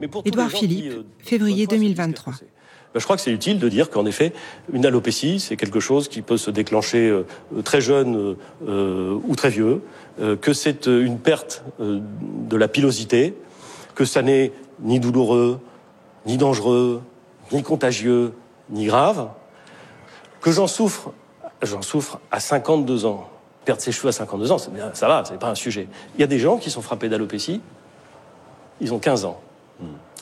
Édouard Philippe, euh, février 2023. Ben, je crois que c'est utile de dire qu'en effet, une alopécie, c'est quelque chose qui peut se déclencher euh, très jeune euh, ou très vieux, que c'est une perte de la pilosité, que ça n'est ni douloureux, ni dangereux, ni contagieux, ni grave, que j'en souffre, j'en souffre à 52 ans. Perdre ses cheveux à 52 ans, ça va, c'est pas un sujet. Il y a des gens qui sont frappés d'alopécie, ils ont 15 ans.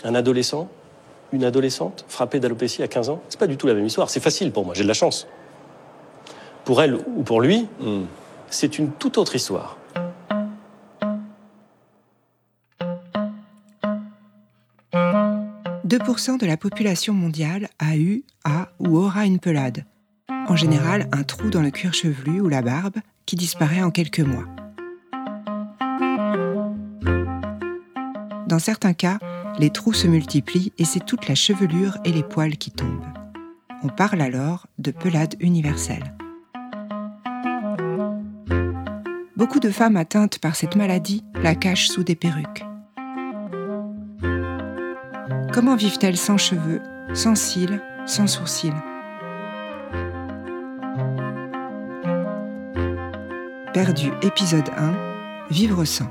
Un adolescent, une adolescente frappée d'alopécie à 15 ans, c'est pas du tout la même histoire. C'est facile pour moi, j'ai de la chance. Pour elle ou pour lui, hmm. c'est une toute autre histoire. « 2% de la population mondiale a eu, a ou aura une pelade. En général, un trou dans le cuir chevelu ou la barbe qui disparaît en quelques mois. Dans certains cas, les trous se multiplient et c'est toute la chevelure et les poils qui tombent. On parle alors de pelade universelle. Beaucoup de femmes atteintes par cette maladie la cachent sous des perruques. Comment vivent-elles sans cheveux, sans cils, sans sourcils? Perdu épisode 1 Vivre sans.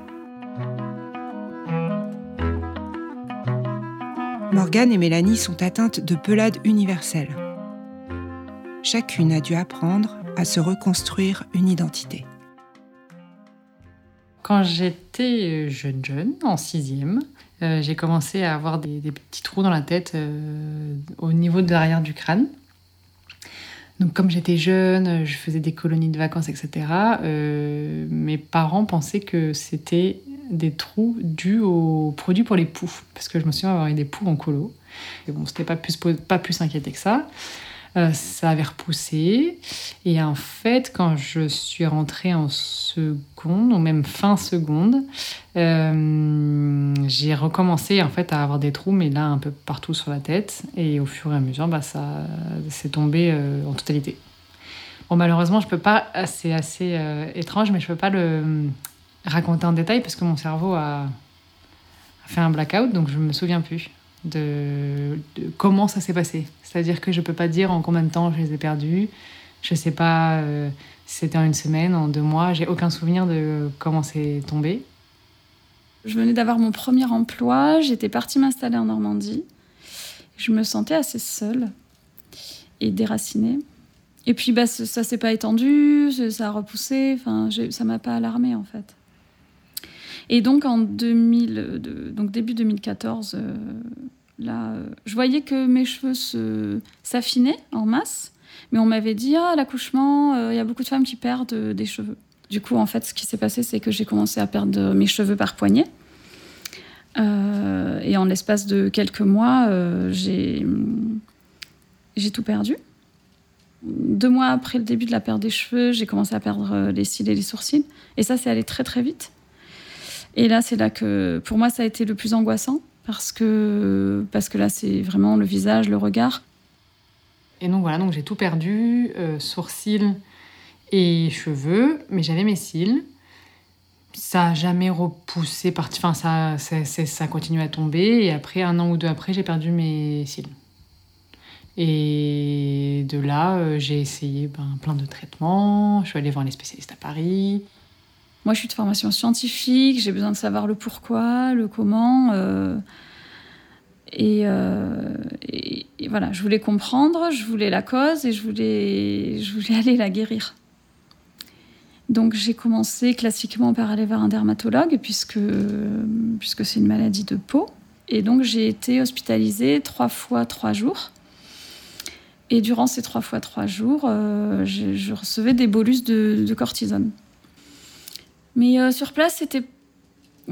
Morgane et Mélanie sont atteintes de pelade universelle. Chacune a dû apprendre à se reconstruire une identité. Quand j'étais jeune, jeune, en sixième, euh, j'ai commencé à avoir des, petits trous dans la tête euh, au niveau de l'arrière du crâne. Donc comme j'étais jeune, je faisais des colonies de vacances, etc. Euh, mes parents pensaient que c'était des trous dus aux produits pour les poux, parce que je me souviens avoir eu des poux en colo. Et bon, c'était pas plus, pas plus inquiété que ça. Euh, ça avait repoussé. Et en fait, quand je suis rentrée en seconde, ou même fin seconde, euh, j'ai recommencé en fait à avoir des trous, mais là un peu partout sur la tête. Et au fur et à mesure, bah, ça s'est tombé euh, en totalité. Bon, malheureusement, je peux pas. C'est assez étrange, mais je peux pas le raconter en détail parce que mon cerveau a, fait un blackout, donc je me souviens plus de, comment ça s'est passé. C'est-à-dire que je peux pas dire en combien de temps je les ai perdus. Je sais pas euh, si c'était en une semaine, en deux mois. J'ai aucun souvenir de comment c'est tombé. Je venais d'avoir mon premier emploi. J'étais partie m'installer en Normandie. Je me sentais assez seule et déracinée. Et puis bah, ça s'est pas étendu, ça a repoussé. Enfin, ça m'a pas alarmée en fait. Et donc en 2000, donc début 2014, euh, là, euh, je voyais que mes cheveux s'affinaient en masse, mais on m'avait dit ah l'accouchement, euh, il y a beaucoup de femmes qui perdent des cheveux. Du coup, en fait, ce qui s'est passé, c'est que j'ai commencé à perdre mes cheveux par poignée. et en l'espace de quelques mois, j'ai j'ai tout perdu. Deux mois après le début de la perte des cheveux, j'ai commencé à perdre les cils et les sourcils. Et ça, c'est allé très très vite. Et là, c'est là que, pour moi, ça a été le plus angoissant parce que, parce que là, c'est vraiment le visage, le regard. Et donc voilà, donc j'ai tout perdu, euh, sourcils et cheveux, mais j'avais mes cils. Ça n'a jamais repoussé, parti, enfin ça, ça, ça continue à tomber. Et après, un an ou deux après, j'ai perdu mes cils. Et de là, euh, j'ai essayé ben, plein de traitements. Je suis allée voir les spécialistes à Paris. Moi, je suis de formation scientifique, j'ai besoin de savoir le pourquoi, le comment. Euh, euh, et, voilà, je voulais comprendre, je voulais la cause et je voulais, je voulais aller la guérir. Donc j'ai commencé classiquement par aller voir un dermatologue puisque, puisque c'est une maladie de peau. Et donc j'ai été hospitalisée trois fois trois jours. Et durant ces trois fois trois jours, euh, je, recevais des bolus de cortisone. Mais euh, sur place, c'était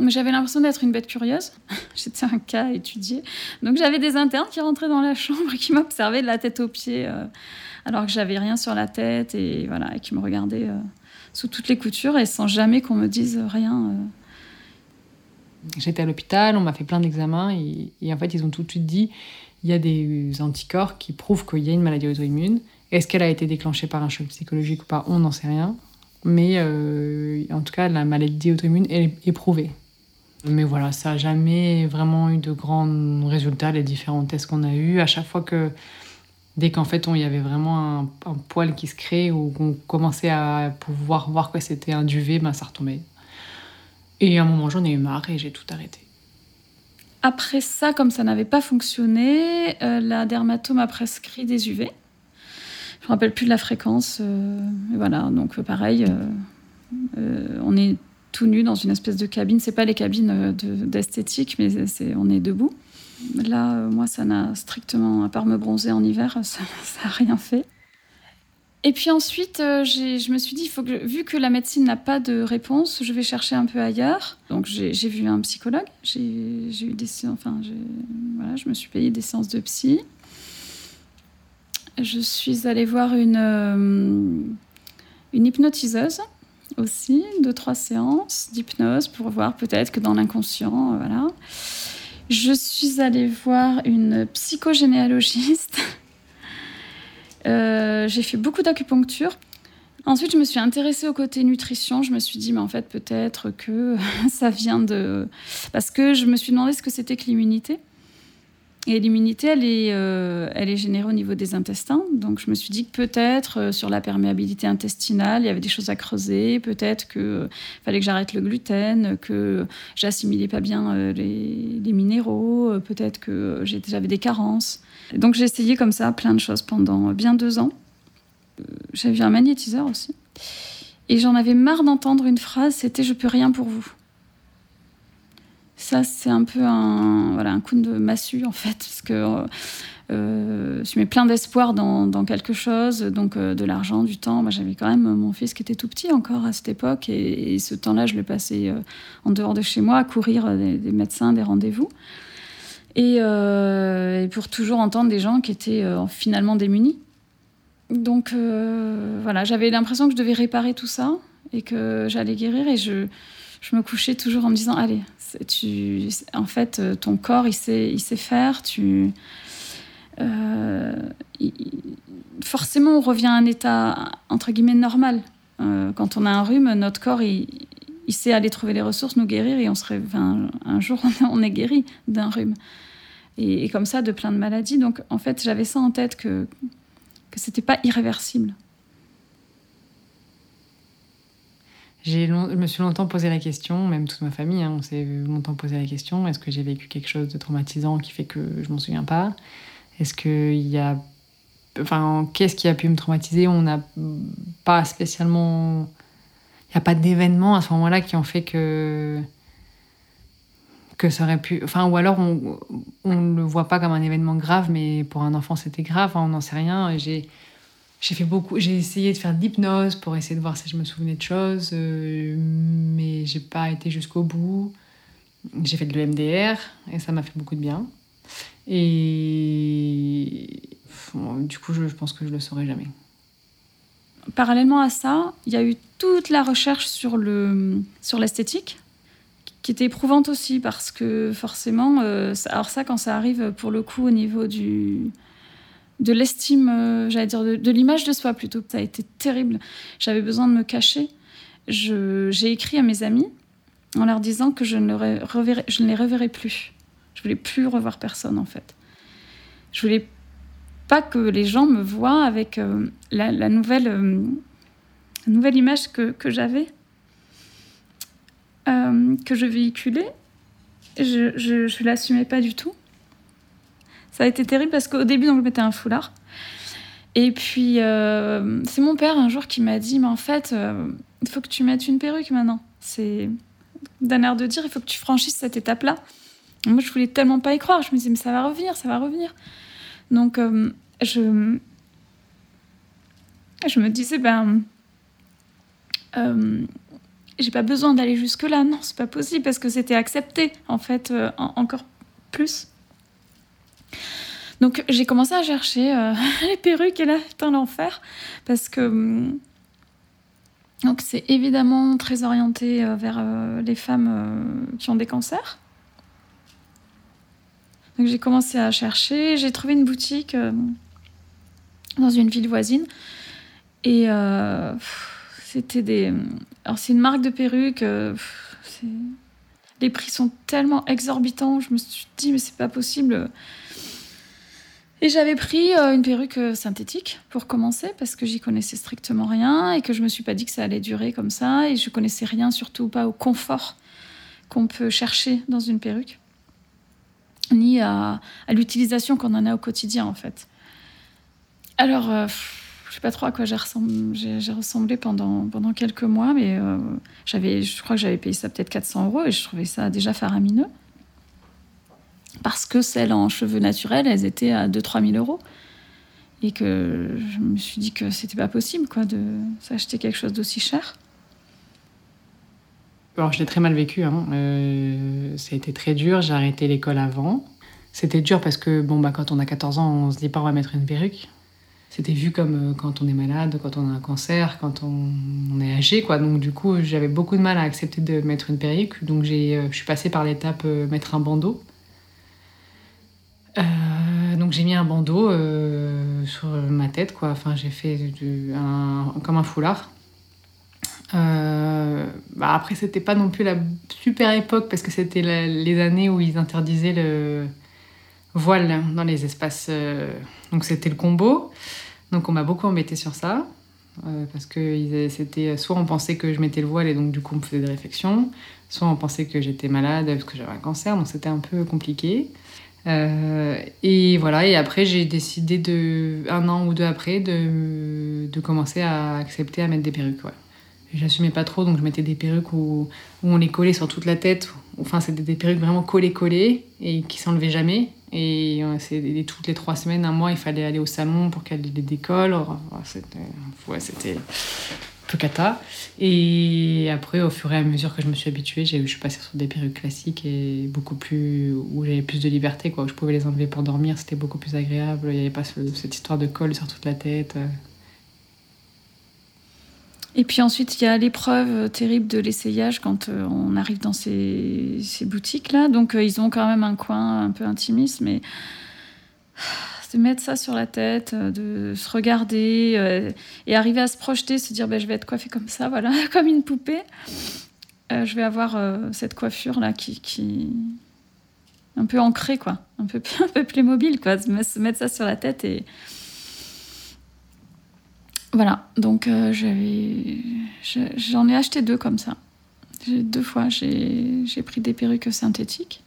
j'avais l'impression d'être une bête curieuse. J'étais un cas à étudier. Donc j'avais des internes qui rentraient dans la chambre et qui m'observaient de la tête aux pieds, euh, alors que j'avais rien sur la tête et voilà, et qui me regardaient euh, sous toutes les coutures et sans jamais qu'on me dise rien. J'étais à l'hôpital, on m'a fait plein d'examens et, et, en fait ils ont tout de suite dit il y a des anticorps qui prouvent qu'il y a une maladie auto-immune. Est-ce qu'elle a été déclenchée par un choc psychologique ou pas? On n'en sait rien mais euh, en tout cas, la maladie auto-immune est éprouvée. Mais voilà, ça n'a jamais vraiment eu de grands résultats, les différents tests qu'on a eus. À chaque fois que, dès qu'en fait, il y avait vraiment un, poil qui se crée ou qu'on commençait à pouvoir voir que c'était un duvet, ben, ça retombait. Et à un moment, j'en ai eu marre et j'ai tout arrêté. Après ça, comme ça n'avait pas fonctionné, euh, la dermatome a prescrit des UV. Je me rappelle plus de la fréquence. Euh, voilà, donc pareil, euh, on est tout nu dans une espèce de cabine. C'est pas les cabines d'esthétique, mais on est debout. Là, moi, ça n'a strictement, à part me bronzer en hiver, ça n'a rien fait. Et puis ensuite, euh, je me suis dit, vu que la médecine n'a pas de réponse, je vais chercher un peu ailleurs. Donc j'ai vu un psychologue, j'ai eu des enfin, voilà, je me suis payé des séances de psy. Je suis allée voir une, euh, une hypnotiseuse aussi, deux, trois séances d'hypnose pour voir peut-être que dans l'inconscient, euh, voilà. Je suis allée voir une psychogénéalogiste euh, j'ai fait beaucoup d'acupuncture. Ensuite, je me suis intéressée au côté nutrition. Je me suis dit, mais en fait, peut-être que ça vient de. Parce que je me suis demandé ce que c'était que l'immunité. Et l'immunité, elle, est, euh, elle est générée au niveau des intestins. Donc, je me suis dit que peut-être euh, sur la perméabilité intestinale, il y avait des choses à creuser. Peut-être qu'il fallait que j'arrête le gluten, que j'assimilais pas bien les, les minéraux. Peut-être que j'avais des carences. Donc j'ai essayé comme ça plein de choses pendant bien deux ans. Euh, j'avais un magnétiseur aussi. Et j'en avais marre d'entendre une phrase, c'était je peux rien pour vous. Ça, c'est un peu un, voilà, un coup de massue en fait, parce que euh, je mets plein d'espoir dans, quelque chose, donc euh, de l'argent, du temps. Moi, j'avais quand même mon fils qui était tout petit encore à cette époque, et, ce temps-là, je le passais en dehors de chez moi à courir des médecins, des rendez-vous. Euh, et, pour toujours entendre des gens qui étaient euh, finalement démunis. Donc euh, voilà, j'avais l'impression que je devais réparer tout ça et que j'allais guérir et je, je, me couchais toujours en me disant allez, tu, en fait ton corps il sait, il sait faire, tu forcément on revient à un état entre guillemets normal. quand on a un rhume, notre corps il, sait aller trouver les ressources, nous guérir, et on serait, un jour, on est guéri d'un rhume. Et, comme ça, de plein de maladies. Donc, en fait, j'avais ça en tête que, que c'était pas irréversible. J'ai je me suis longtemps posé la question, même toute ma famille, hein, on s'est longtemps posé la question est-ce que j'ai vécu quelque chose de traumatisant qui fait que je m'en souviens pas? Est-ce qu'il y a. Enfin, qu'est-ce qui a pu me traumatiser? On n'a pas spécialement n'y a pas d'événements à ce moment-là qui ont fait que que ça aurait pu enfin ou alors on on le voit pas comme un événement grave mais pour un enfant c'était grave hein, on n'en sait rien j'ai j'ai fait beaucoup j'ai essayé de faire de l'hypnose pour essayer de voir si je me souvenais de choses euh, mais j'ai pas été jusqu'au bout. J'ai fait de l'EMDR et ça m'a fait beaucoup de bien. Et du coup je, pense que je le saurai jamais. Parallèlement à ça, il y a eu toute la recherche sur le sur l'esthétique qui était éprouvante aussi parce que forcément, euh, alors ça quand ça arrive pour le coup au niveau du de l'estime, euh, j'allais dire de, l'image de soi plutôt, ça a été terrible. J'avais besoin de me cacher. J'ai écrit à mes amis en leur disant que je ne, reverrai, je ne les reverrai plus. Je voulais plus revoir personne en fait. Je voulais pas que les gens me voient avec euh, la, nouvelle, euh, nouvelle image que, que j'avais, que je véhiculais. Je, je l'assumais pas du tout. Ça a été terrible parce qu'au début, donc, je mettais un foulard. Et puis, c'est mon père un jour qui m'a dit Mais en fait, il faut que tu mettes une perruque maintenant. C'est d'un air de dire Il faut que tu franchisses cette étape-là. Moi, je voulais tellement pas y croire. Je me disais Mais ça va revenir, ça va revenir. Donc, euh, je, je me disais, ben, euh, j'ai pas besoin d'aller jusque-là. Non, c'est pas possible parce que c'était accepté, en fait, euh, encore plus. Donc, j'ai commencé à chercher les perruques et là, c'est un enfer parce que. donc, c'est évidemment très orienté vers les femmes qui ont des cancers. Donc j'ai commencé à chercher, j'ai trouvé une boutique euh, dans une ville voisine et euh, c'était des. Alors c'est une marque de perruques. Euh, les prix sont tellement exorbitants. Je me suis dit, mais c'est pas possible. Et j'avais pris euh, une perruque euh, synthétique pour commencer parce que j'y connaissais strictement rien et que je me suis pas dit que ça allait durer comme ça et je connaissais rien surtout pas au confort qu'on peut chercher dans une perruque ni à, l'utilisation qu'on en a au quotidien en fait. Alors euh, je sais pas trop à quoi j'ai ressemblé, pendant, quelques mois mais j'avais je crois que j'avais payé ça peut-être 400 euros et je trouvais ça déjà faramineux parce que celles en cheveux naturels, elles étaient à 2-3 000 euros. Et que je me suis dit que c'était pas possible quoi, de s'acheter quelque chose d'aussi cher. Alors, je l'ai très mal vécu. Hein. Euh, ça a été très dur. J'ai arrêté l'école avant. C'était dur parce que bon, bah, quand on a 14 ans, on se dit pas on va mettre une perruque. C'était vu comme euh, quand on est malade, quand on a un cancer, quand on, est âgé. Quoi. Donc, du coup, j'avais beaucoup de mal à accepter de mettre une perruque. Donc, euh, je suis passée par l'étape mettre un bandeau. Euh, donc j'ai mis un bandeau euh, sur ma tête, quoi. Enfin, j'ai fait comme un foulard. Euh, bah après, c'était pas non plus la super époque parce que c'était les années où ils interdisaient le voile dans les espaces. donc c'était le combo. Donc on m'a beaucoup embêté sur ça. parce que c'était soit on pensait que je mettais le voile et donc du coup on me faisait des réflexions, soit on pensait que j'étais malade parce que j'avais un cancer, donc c'était un peu compliqué. Euh, et voilà, et après j'ai décidé de, un an ou deux après de, de commencer à accepter à mettre des perruques. J'assumais pas trop, donc je mettais des perruques où, on les collait sur toute la tête. Enfin, c'était des perruques vraiment collées-collées et qui s'enlevaient jamais. Et c'est toutes les trois semaines, un mois, il fallait aller au salon pour qu'elle les décolle. C'était ouais, cata. Et après, au fur et à mesure que je me suis habituée, je suis passée sur des perruques classiques et beaucoup plus. où j'avais plus de liberté, quoi. Où je pouvais les enlever pour dormir, c'était beaucoup plus agréable. Il n'y avait pas cette histoire de colle sur toute la tête. Et puis ensuite, il y a l'épreuve terrible de l'essayage quand euh, on arrive dans ces, ces boutiques-là. Donc, euh, ils ont quand même un coin un peu intimiste, mais de mettre ça sur la tête, euh, de se regarder euh, et arriver à se projeter, se dire ben, je vais être coiffée comme ça, voilà, comme une poupée. Euh, je vais avoir cette coiffure là qui, qui un peu ancrée quoi, un peu un peu plus mobile quoi, se mettre ça sur la tête et voilà. Donc j'avais j'en ai acheté deux comme ça. Deux fois j'ai pris des perruques synthétiques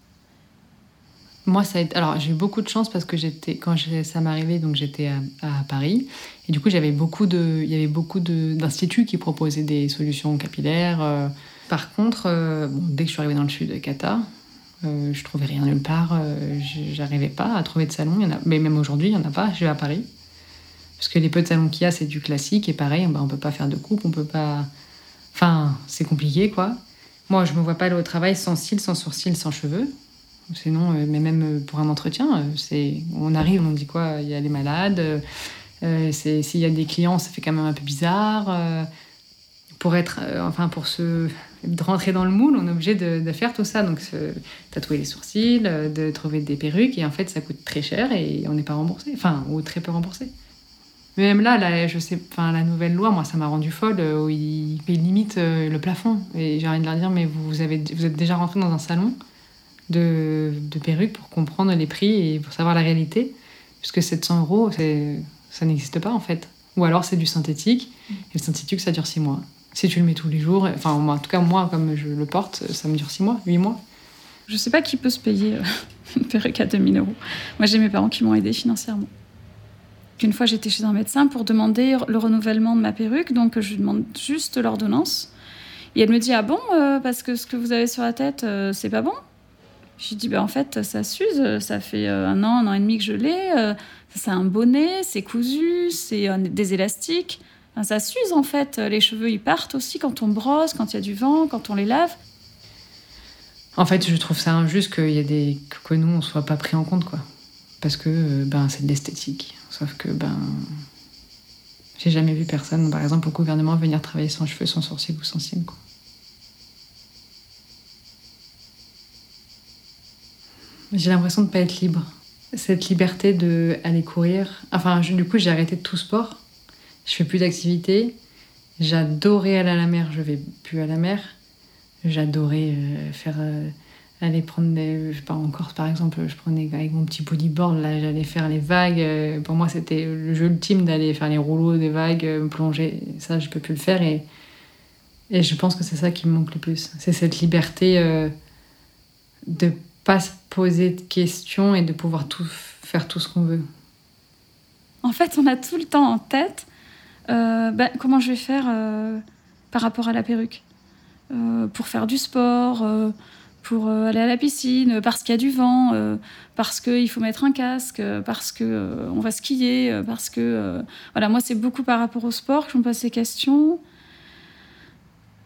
moi, ça alors j'ai eu beaucoup de chance parce que j'étais quand ça m'est arrivé, donc j'étais à, Paris et du coup j'avais beaucoup de, il y avait beaucoup d'instituts qui proposaient des solutions capillaires. Euh. Par contre, euh, dès que je suis arrivée dans le sud de Qatar, euh, je trouvais rien nulle part. J'arrivais pas à trouver de salon. Il y en a, mais même aujourd'hui, il y en a pas. Je vais à Paris parce que les peu de salons qu'il y a, c'est du classique et pareil, bah, on peut pas faire de coupe, on peut pas. Enfin, c'est compliqué quoi. Moi, je me vois pas aller au travail sans cils, sans sourcils, sans cheveux. Sinon, euh, mais même euh, pour un entretien, euh, c'est on arrive, on dit quoi Il y a les malades. S'il y a des clients, ça fait quand même un peu bizarre. pour être, enfin pour se rentrer dans le moule, on est obligé de, faire tout ça. Donc tatouer les sourcils, de trouver des perruques, et en fait, ça coûte très cher et on n'est pas remboursé, enfin ou très peu remboursé. Mais même là, là je sais, enfin la nouvelle loi, moi, ça m'a rendu folle où ils, limitent le plafond. Et j'ai envie de leur dire, mais vous, avez, vous êtes déjà rentré dans un salon de, perruques pour comprendre les prix et pour savoir la réalité. Puisque 700 euros, ça n'existe pas en fait. Ou alors c'est du synthétique, et le synthétique ça dure 6 mois. Si tu le mets tous les jours, enfin en tout cas moi comme je le porte, ça me dure 6 mois, 8 mois. Je sais pas qui peut se payer euh, une perruque à 2000 euros. Moi j'ai mes parents qui m'ont aidé financièrement. Une fois j'étais chez un médecin pour demander le renouvellement de ma perruque, donc je lui demande juste l'ordonnance. Et elle me dit Ah bon, euh, parce que ce que vous avez sur la tête, euh, c'est pas bon? Je dis, ben, en fait, ça s'use, ça fait euh, un an, un an et demi que je l'ai. Euh, c'est un bonnet, c'est cousu, c'est euh, des élastiques. ça s'use en fait. Les cheveux, ils partent aussi quand on brosse, quand il y a du vent, quand on les lave. En fait, je trouve ça injuste qu'il y ait des... que nous, on soit pas pris en compte, quoi. Parce que ben, c'est de l'esthétique. Sauf que, ben. J'ai jamais vu personne, par exemple, au gouvernement, venir travailler sans cheveux, sans sourcils ou sans cils, quoi. J'ai l'impression de ne pas être libre. Cette liberté de aller courir. Enfin, du coup, j'ai arrêté tout sport. Je fais plus d'activité. J'adorais aller à la mer, je vais plus à la mer. J'adorais euh, faire euh, aller prendre des. Je sais pas, en Corse par exemple, je prenais avec mon petit bodyboard, là, j'allais faire les vagues. Euh, Pour moi, c'était le jeu ultime d'aller faire les rouleaux des vagues, me plonger. Ça, je peux plus le faire. Et, et je pense que c'est ça qui me manque le plus. C'est cette liberté de pas se poser de questions et de pouvoir tout, faire tout ce qu'on veut. En fait, on a tout le temps en tête euh, ben, comment je vais faire euh, par rapport à la perruque. Euh, pour faire du sport, pour aller à la piscine, parce qu'il y a du vent, parce qu'il faut mettre un casque, parce euh, on va skier, parce que voilà, moi c'est beaucoup par rapport au sport que je me pose ces questions.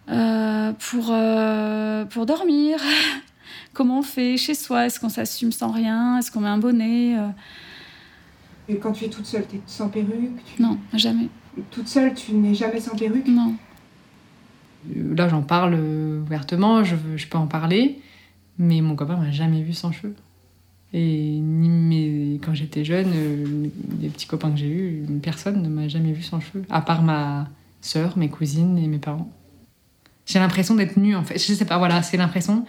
Pour dormir, comment on fait chez soi? Est-ce qu'on s'assume sans rien? Est-ce qu'on met un bonnet Euh, Et quand tu es toute seule, tu es sans perruque tu- Non, jamais. Toute seule, tu n'es jamais sans perruque? Non. Euh, Là, j'en parle euh, ouvertement, je, veux- je peux en parler, mais mon copain m'a jamais vu sans cheveux. Et ni mes- quand j'étais jeune, les petits copains que j'ai eus, personne ne m'a jamais vu sans cheveux, à part ma sœur, mes cousines et mes parents. J'ai l'impression d'être nue en fait. Je sais pas, voilà, c'est l'impression.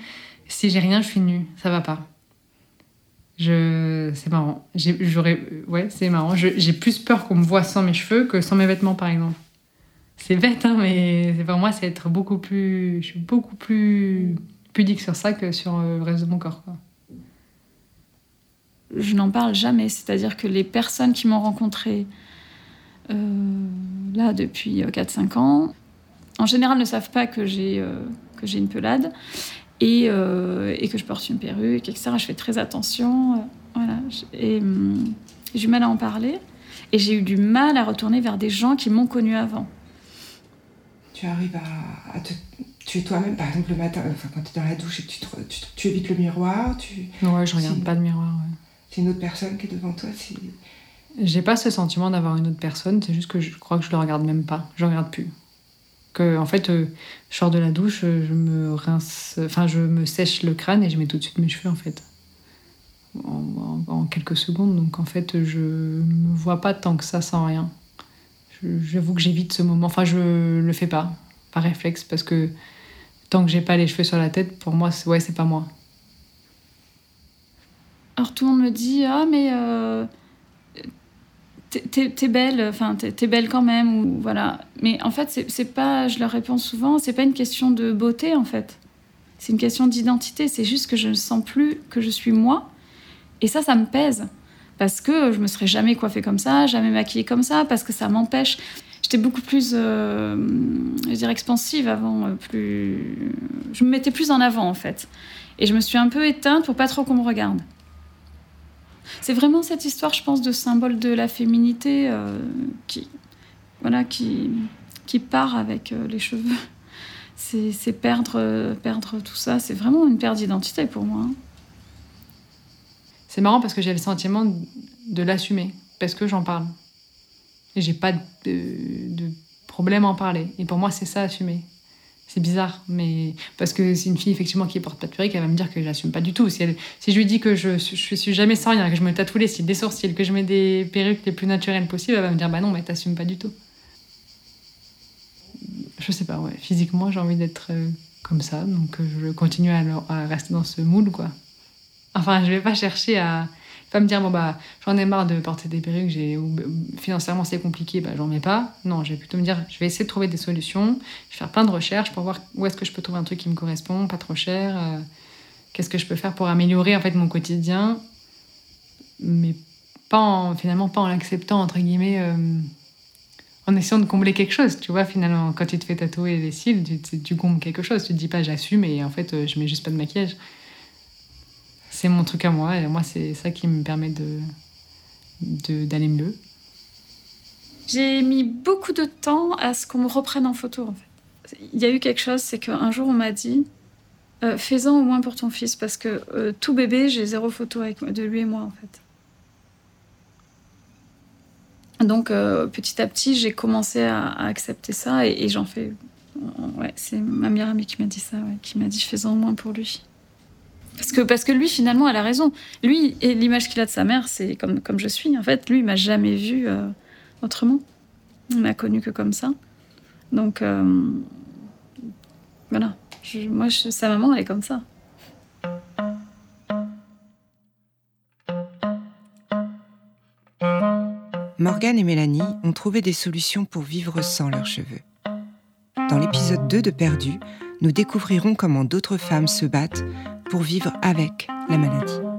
Si j'ai rien, je suis nue, ça va pas. Je... C'est marrant. J'aurais... Ouais, c'est marrant. J'ai plus peur qu'on me voit sans mes cheveux que sans mes vêtements, par exemple. C'est bête, hein, mais pour moi, c'est être beaucoup plus. Je suis beaucoup plus pudique sur ça que sur euh, le reste de mon corps. Quoi. je n'en parle jamais. C'est-à-dire que les personnes qui m'ont rencontrée euh, là depuis 4-5 ans, en général ne savent pas que j'ai euh, j'ai une pelade et, euh, et que je porte une perruque, etc. Je fais très attention. euh, voilà. Et hum, j'ai eu mal à en parler. Et j'ai eu du mal à retourner vers des gens qui m'ont connue avant. Tu arrives à, à te. Tu es toi-même, par exemple, le matin, enfin, quand tu es dans la douche et que tu, te- tu, tu évites le miroir, tu, Ouais, je regarde pas de miroir. ouais. c'est une autre personne qui est devant toi. c'est- J'ai pas ce sentiment d'avoir une autre personne, c'est juste que je crois que je le regarde même pas. Je regarde plus. Que, en fait, euh, je sors de la douche, je me rince. Enfin, je me sèche le crâne et je mets tout de suite mes cheveux, en fait. En, quelques secondes. Donc, en fait, je me vois pas tant que ça sans rien. J'avoue que j'évite ce moment. Enfin, je le fais pas, par réflexe, parce que tant que j'ai pas les cheveux sur la tête, pour moi, ouais, c'est pas moi. Alors tout le monde me dit ah mais euh, t'es- belle, enfin t'es belle quand même ou voilà. Mais en fait c'est pas, je leur réponds souvent, c'est pas une question de beauté en fait. C'est une question d'identité. C'est juste que je ne sens plus que je suis moi. Et ça, ça me pèse parce que je me serais jamais coiffée comme ça, jamais maquillée comme ça, parce que ça m'empêche. J'étais beaucoup plus, euh, je dirais, expansive avant, euh, plus. Je me mettais plus en avant en fait. Et je me suis un peu éteinte pour pas trop qu'on me regarde. C'est vraiment cette histoire, je pense, de symbole de la féminité euh, qui, voilà, qui, qui part avec euh, les cheveux. C'est perdre, euh, perdre tout ça. C'est vraiment une perte d'identité pour moi. hein. C'est marrant parce que j'ai le sentiment de, de l'assumer, parce que j'en parle. Et j'ai pas de, de problème à en parler. Et pour moi, c'est ça, assumer. C'est bizarre, mais parce que c'est une fille effectivement qui porte pas de perruque, elle va me dire que j'assume pas du tout. Si, je lui dis que je, suis jamais sans rien, que je me tatoue les cils, des sourcils, que je mets des perruques les plus naturelles possibles, elle va me dire bah non, mais t'assumes pas du tout. Je sais pas, ouais. Physiquement, j'ai envie d'être euh, comme ça, donc euh, je continue à, à rester dans ce moule, quoi. Enfin, je vais pas chercher à pas me dire bon bah j'en ai marre de porter des perruques, j'ai financièrement c'est compliqué, bah j'en mets pas. Non, je vais plutôt me dire je vais essayer de trouver des solutions, je vais faire plein de recherches pour voir où est-ce que je peux trouver un truc qui me correspond, pas trop cher. euh, Qu'est-ce que je peux faire pour améliorer en fait mon quotidien, mais pas en, finalement pas en l'acceptant entre guillemets. euh, en essayant de combler quelque chose, tu vois, finalement, quand tu te fais tatouer les cils, tu, tu- tu combles quelque chose. Tu te dis pas j'assume et en fait, euh, je mets juste pas de maquillage. C'est mon truc à moi et moi, c'est ça qui me permet de d'aller mieux. J'ai mis beaucoup de temps à ce qu'on me reprenne en photo, en fait. Il y a eu quelque chose, c'est qu'un jour, on m'a dit euh, fais-en au moins pour ton fils, parce que euh, tout bébé, j'ai zéro photo avec, de lui et moi, en fait. Donc, euh, petit à petit, j'ai commencé à, accepter ça et, j'en fais. Ouais, c'est ma meilleure amie qui m'a dit ça, qui m'a dit fais-en au moins pour lui. Parce que, parce que lui, finalement, elle a raison. Lui, et l'image qu'il a de sa mère, c'est comme, comme je suis. En fait, lui, il m'a jamais vue euh, autrement. Il m'a connue que comme ça. Donc, euh, voilà. Moi, sa maman, elle est comme ça. Morgane et Mélanie ont trouvé des solutions pour vivre sans leurs cheveux. Dans l'épisode 2 de Perdu, nous découvrirons comment d'autres femmes se battent pour vivre avec la maladie.